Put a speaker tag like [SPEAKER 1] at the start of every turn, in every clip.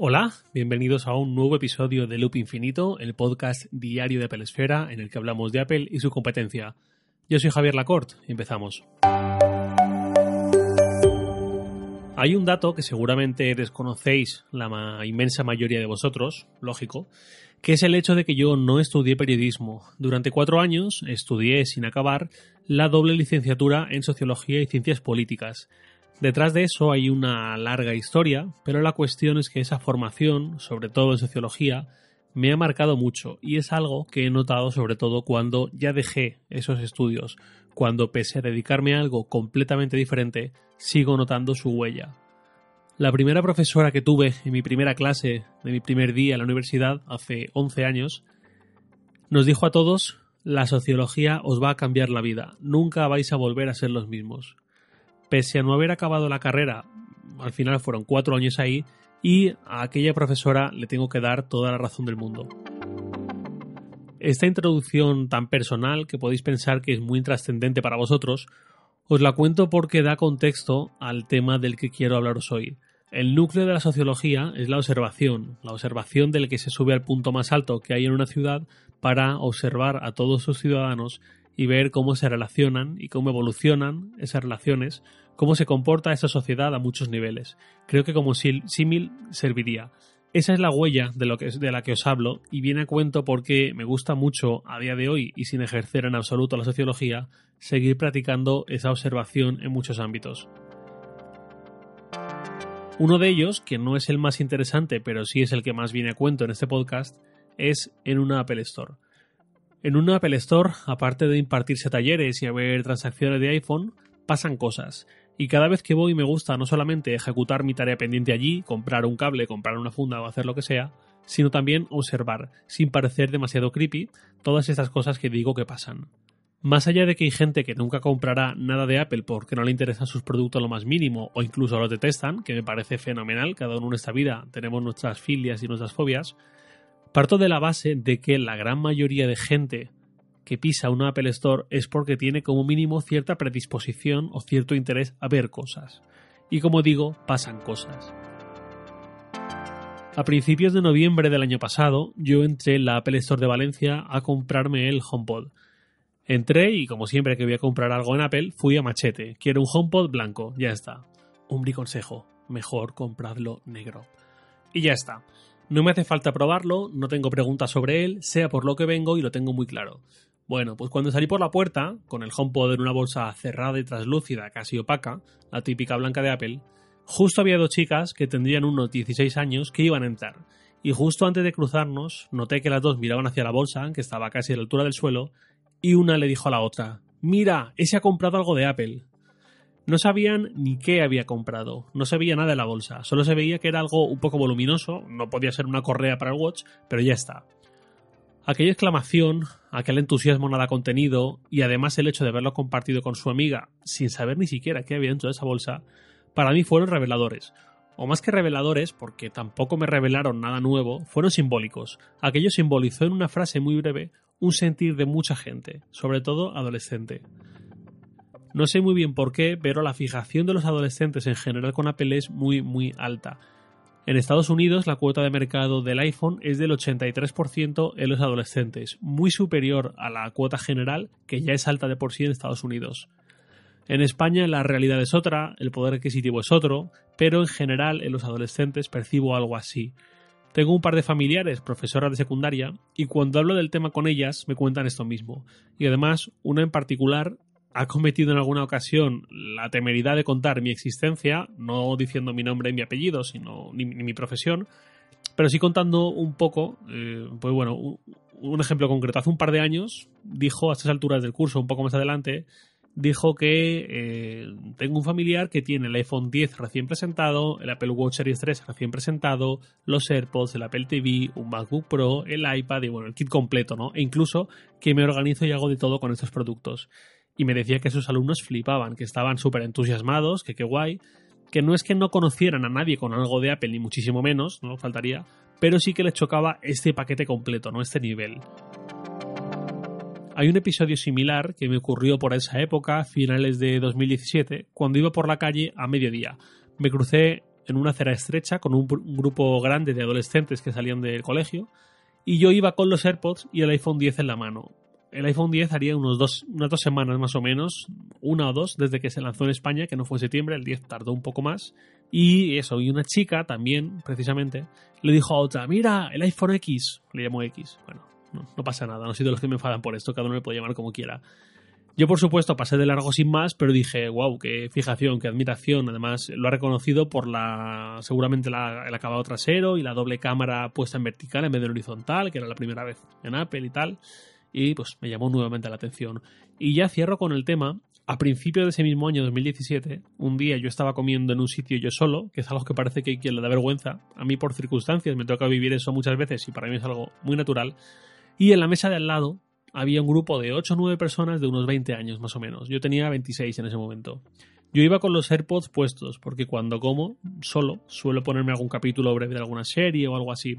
[SPEAKER 1] Hola, bienvenidos a un nuevo episodio de Loop Infinito, el podcast diario de Apple Esfera en el que hablamos de Apple y su competencia. Yo soy Javier Lacorte y empezamos. Hay un dato que seguramente desconocéis la inmensa mayoría de vosotros, lógico, que es el hecho de que yo no estudié periodismo. Durante cuatro años estudié sin acabar la doble licenciatura en Sociología y Ciencias Políticas. Detrás de eso hay una larga historia, pero la cuestión es que esa formación, sobre todo en sociología, me ha marcado mucho y es algo que he notado sobre todo cuando ya dejé esos estudios, cuando pese a dedicarme a algo completamente diferente, sigo notando su huella. La primera profesora que tuve en mi primera clase de mi primer día en la universidad, hace 11 años, nos dijo a todos, la sociología os va a cambiar la vida, nunca vais a volver a ser los mismos pese a no haber acabado la carrera, al final fueron cuatro años ahí, y a aquella profesora le tengo que dar toda la razón del mundo. Esta introducción tan personal que podéis pensar que es muy trascendente para vosotros, os la cuento porque da contexto al tema del que quiero hablaros hoy. El núcleo de la sociología es la observación, la observación del que se sube al punto más alto que hay en una ciudad para observar a todos sus ciudadanos y ver cómo se relacionan y cómo evolucionan esas relaciones, cómo se comporta esa sociedad a muchos niveles. Creo que como símil serviría. Esa es la huella de, lo que, de la que os hablo y viene a cuento porque me gusta mucho a día de hoy y sin ejercer en absoluto la sociología, seguir practicando esa observación en muchos ámbitos. Uno de ellos, que no es el más interesante, pero sí es el que más viene a cuento en este podcast, es en una Apple Store. En un Apple Store, aparte de impartirse talleres y haber transacciones de iPhone, pasan cosas. Y cada vez que voy me gusta no solamente ejecutar mi tarea pendiente allí, comprar un cable, comprar una funda o hacer lo que sea, sino también observar, sin parecer demasiado creepy, todas estas cosas que digo que pasan. Más allá de que hay gente que nunca comprará nada de Apple porque no le interesan sus productos lo más mínimo o incluso los detestan, que me parece fenomenal, cada uno en esta vida tenemos nuestras filias y nuestras fobias, Parto de la base de que la gran mayoría de gente que pisa un Apple Store es porque tiene como mínimo cierta predisposición o cierto interés a ver cosas. Y como digo, pasan cosas. A principios de noviembre del año pasado, yo entré en la Apple Store de Valencia a comprarme el HomePod. Entré y como siempre que voy a comprar algo en Apple, fui a machete. Quiero un HomePod blanco, ya está. Un consejo, mejor compradlo negro. Y ya está. No me hace falta probarlo, no tengo preguntas sobre él, sea por lo que vengo y lo tengo muy claro. Bueno, pues cuando salí por la puerta, con el HomePod en una bolsa cerrada y translúcida, casi opaca, la típica blanca de Apple, justo había dos chicas que tendrían unos 16 años que iban a entrar. Y justo antes de cruzarnos, noté que las dos miraban hacia la bolsa, que estaba casi a la altura del suelo, y una le dijo a la otra, Mira, ese ha comprado algo de Apple. No sabían ni qué había comprado, no se veía nada de la bolsa, solo se veía que era algo un poco voluminoso, no podía ser una correa para el watch, pero ya está. Aquella exclamación, aquel entusiasmo nada contenido y además el hecho de haberlo compartido con su amiga sin saber ni siquiera qué había dentro de esa bolsa, para mí fueron reveladores. O más que reveladores, porque tampoco me revelaron nada nuevo, fueron simbólicos. Aquello simbolizó en una frase muy breve un sentir de mucha gente, sobre todo adolescente. No sé muy bien por qué, pero la fijación de los adolescentes en general con Apple es muy, muy alta. En Estados Unidos la cuota de mercado del iPhone es del 83% en los adolescentes, muy superior a la cuota general, que ya es alta de por sí en Estados Unidos. En España la realidad es otra, el poder adquisitivo es otro, pero en general en los adolescentes percibo algo así. Tengo un par de familiares, profesoras de secundaria, y cuando hablo del tema con ellas me cuentan esto mismo. Y además, una en particular ha cometido en alguna ocasión la temeridad de contar mi existencia, no diciendo mi nombre y mi apellido, sino ni, mi profesión, pero sí contando un poco, eh, pues bueno, un, ejemplo concreto. Hace un par de años dijo a estas alturas del curso, un poco más adelante, dijo que eh, tengo un familiar que tiene el iPhone 10 recién presentado, el Apple Watch Series 3 recién presentado, los AirPods, el Apple TV, un MacBook Pro, el iPad y bueno, el kit completo, ¿no? E incluso que me organizo y hago de todo con estos productos y me decía que sus alumnos flipaban, que estaban súper entusiasmados, que qué guay, que no es que no conocieran a nadie con algo de Apple, ni muchísimo menos, no faltaría, pero sí que les chocaba este paquete completo, no este nivel. Hay un episodio similar que me ocurrió por esa época, finales de 2017, cuando iba por la calle a mediodía. Me crucé en una acera estrecha con un, grupo grande de adolescentes que salían del colegio y yo iba con los AirPods y el iPhone 10 en la mano. El iPhone 10 haría unos dos, unas dos semanas más o menos, una o dos, desde que se lanzó en España, que no fue septiembre, el 10 tardó un poco más. Y eso, y una chica también, precisamente, le dijo a otra, mira, el iPhone X, le llamó X. Bueno, no, pasa nada, no soy de los que me enfadan por esto, cada uno le puede llamar como quiera. Yo, por supuesto, pasé de largo sin más, pero dije, wow, qué fijación, qué admiración. Además, lo ha reconocido por la seguramente el acabado trasero y la doble cámara puesta en vertical en vez de horizontal, que era la primera vez en Apple y tal. Y pues me llamó nuevamente la atención. Y ya cierro con el tema. A principios de ese mismo año, 2017, un día yo estaba comiendo en un sitio yo solo, que es algo que parece que a quien le da vergüenza. A mí, por circunstancias, me toca vivir eso muchas veces y para mí es algo muy natural. Y en la mesa de al lado había un grupo de 8 o 9 personas de unos 20 años más o menos. Yo tenía 26 en ese momento. Yo iba con los AirPods puestos porque cuando como solo suelo ponerme algún capítulo breve de alguna serie o algo así.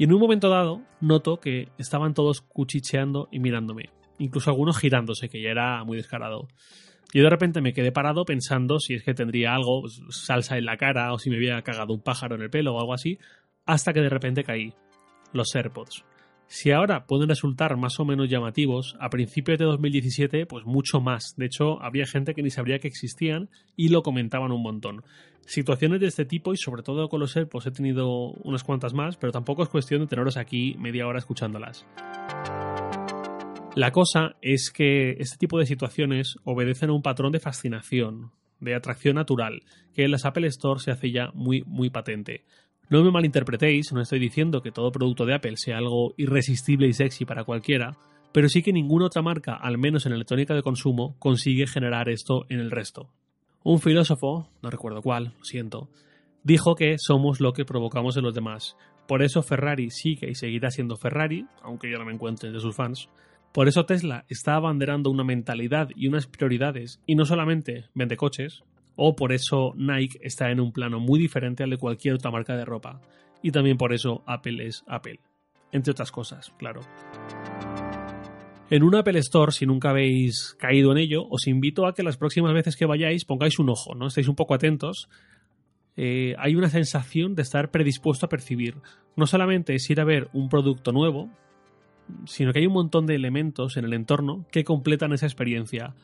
[SPEAKER 1] Y en un momento dado noto que estaban todos cuchicheando y mirándome. Incluso algunos girándose, que ya era muy descarado. Yo de repente me quedé parado pensando si es que tendría algo, pues, salsa en la cara o si me había cagado un pájaro en el pelo o algo así, hasta que de repente caí. Los AirPods. Si ahora pueden resultar más o menos llamativos, a principios de 2017, pues mucho más. De hecho, había gente que ni sabría que existían y lo comentaban un montón. Situaciones de este tipo y sobre todo con los AirPods he tenido unas cuantas más, pero tampoco es cuestión de teneros aquí media hora escuchándolas. La cosa es que este tipo de situaciones obedecen a un patrón de fascinación, de atracción natural, que en las Apple Store se hace ya muy, muy patente. No me malinterpretéis, no estoy diciendo que todo producto de Apple sea algo irresistible y sexy para cualquiera, pero sí que ninguna otra marca, al menos en electrónica de consumo, consigue generar esto en el resto. Un filósofo, no recuerdo cuál, lo siento, dijo que somos lo que provocamos en los demás. Por eso Ferrari sigue y seguirá siendo Ferrari, aunque yo no me encuentre entre sus fans. Por eso Tesla está abanderando una mentalidad y unas prioridades, y no solamente vende coches, o por eso Nike está en un plano muy diferente al de cualquier otra marca de ropa. Y también por eso Apple es Apple. Entre otras cosas, claro. En un Apple Store, si nunca habéis caído en ello, os invito a que las próximas veces que vayáis pongáis un ojo, ¿no? Estéis un poco atentos. Eh, hay una sensación de estar predispuesto a percibir. No solamente es ir a ver un producto nuevo, sino que hay un montón de elementos en el entorno que completan esa experiencia.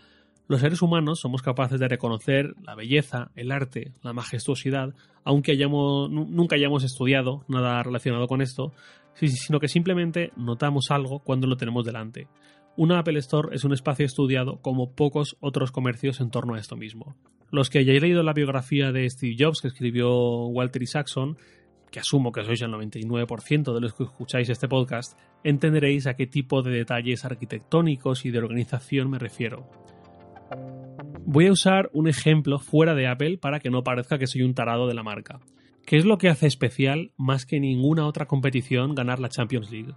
[SPEAKER 1] Los seres humanos somos capaces de reconocer la belleza, el arte, la majestuosidad, aunque nunca hayamos estudiado nada relacionado con esto, sino que simplemente notamos algo cuando lo tenemos delante. Una Apple Store es un espacio estudiado como pocos otros comercios en torno a esto mismo. Los que hayáis leído la biografía de Steve Jobs que escribió Walter Isaacson, que asumo que sois el 99% de los que escucháis este podcast, entenderéis a qué tipo de detalles arquitectónicos y de organización me refiero. Voy a usar un ejemplo fuera de Apple para que no parezca que soy un tarado de la marca. ¿Qué es lo que hace especial más que ninguna otra competición ganar la Champions League?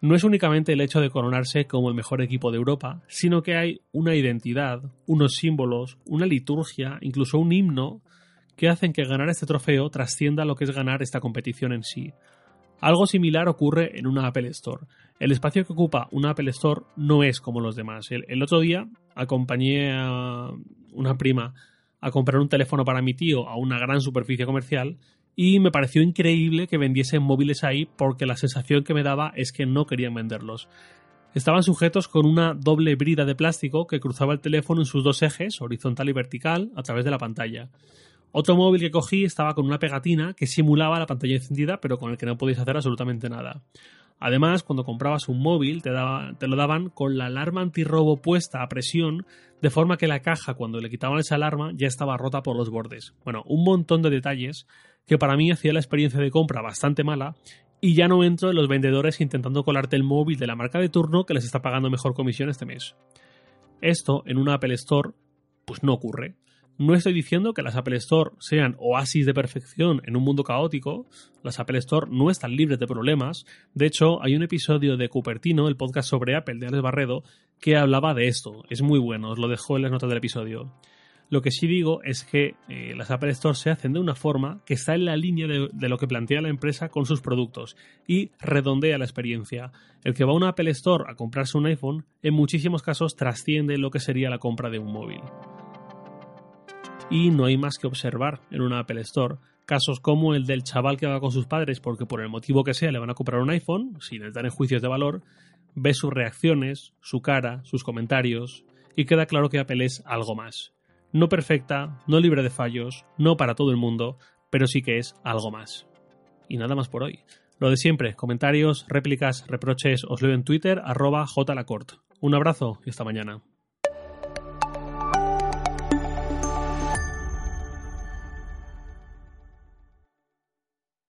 [SPEAKER 1] No es únicamente el hecho de coronarse como el mejor equipo de Europa, sino que hay una identidad, unos símbolos, una liturgia, incluso un himno, que hacen que ganar este trofeo trascienda lo que es ganar esta competición en sí. Algo similar ocurre en una Apple Store. El espacio que ocupa una Apple Store no es como los demás. El, otro día acompañé a una prima a comprar un teléfono para mi tío a una gran superficie comercial y me pareció increíble que vendiesen móviles ahí porque la sensación que me daba es que no querían venderlos. Estaban sujetos con una doble brida de plástico que cruzaba el teléfono en sus dos ejes, horizontal y vertical, a través de la pantalla. Otro móvil que cogí estaba con una pegatina que simulaba la pantalla encendida, pero con el que no podías hacer absolutamente nada. Además, cuando comprabas un móvil, te, te, lo daban con la alarma antirrobo puesta a presión, de forma que la caja, cuando le quitaban esa alarma, ya estaba rota por los bordes. Bueno, un montón de detalles que para mí hacía la experiencia de compra bastante mala, y ya no entro en los vendedores intentando colarte el móvil de la marca de turno que les está pagando mejor comisión este mes. Esto en una Apple Store, pues no ocurre. No estoy diciendo que las Apple Store sean oasis de perfección en un mundo caótico. Las Apple Store no están libres de problemas. De hecho, hay un episodio de Cupertino, el podcast sobre Apple de Alex Barredo, que hablaba de esto. Es muy bueno, os lo dejo en las notas del episodio. Lo que sí digo es que eh, las Apple Store se hacen de una forma que está en la línea de, de, lo que plantea la empresa con sus productos y redondea la experiencia. El que va a una Apple Store a comprarse un iPhone en muchísimos casos trasciende lo que sería la compra de un móvil y no hay más que observar en una Apple Store. Casos como el del chaval que va con sus padres porque por el motivo que sea le van a comprar un iPhone, sin estar en juicios de valor, ve sus reacciones, su cara, sus comentarios, y queda claro que Apple es algo más. No perfecta, no libre de fallos, no para todo el mundo, pero sí que es algo más. Y nada más por hoy. Lo de siempre, comentarios, réplicas, reproches, os leo en Twitter, arroba jlacort. Un abrazo y hasta mañana.